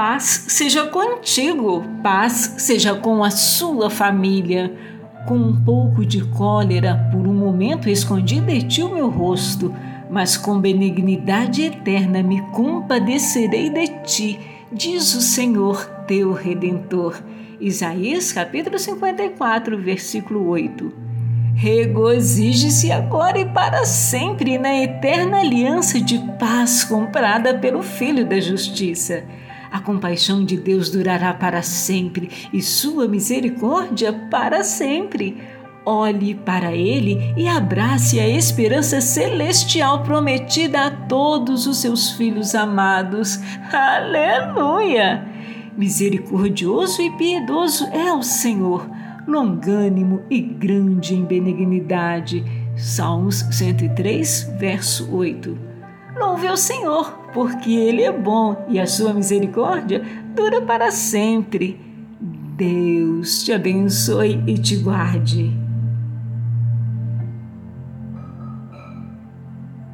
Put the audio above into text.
Paz seja contigo, paz seja com a sua família. Com um pouco de cólera, por um momento escondi de ti o meu rosto, mas com benignidade eterna me compadecerei de ti, diz o Senhor teu redentor. Isaías capítulo 54, versículo 8. Regozije-se agora e para sempre na eterna aliança de paz comprada pelo Filho da Justiça. A compaixão de Deus durará para sempre e sua misericórdia para sempre. Olhe para ele e abrace a esperança celestial prometida a todos os seus filhos amados. Aleluia! Misericordioso e piedoso é o Senhor, longânimo e grande em benignidade. Salmos 103, verso 8. Louve ao Senhor, porque Ele é bom e a sua misericórdia dura para sempre. Deus te abençoe e te guarde.